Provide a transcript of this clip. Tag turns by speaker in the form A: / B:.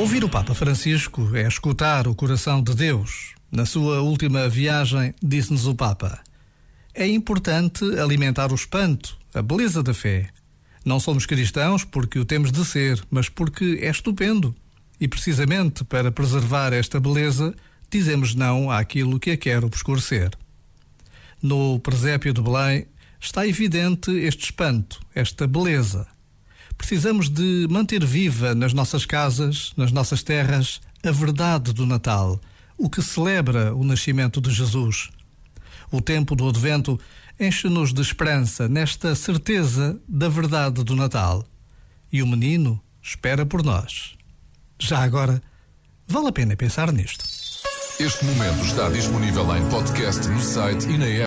A: Ouvir o Papa Francisco é escutar o coração de Deus. Na sua última viagem, disse-nos o Papa: É importante alimentar o espanto, a beleza da fé. Não somos cristãos porque o temos de ser, mas porque é estupendo. E precisamente para preservar esta beleza, dizemos não àquilo que a quer obscurecer. No presépio de Belém está evidente este espanto, esta beleza Precisamos de manter viva nas nossas casas, nas nossas terras, a verdade do Natal, o que celebra o nascimento de Jesus. O tempo do Advento enche-nos de esperança nesta certeza da verdade do Natal. E o menino espera por nós. Já agora, vale a pena pensar nisto.
B: Este momento está disponível em podcast no site e na app.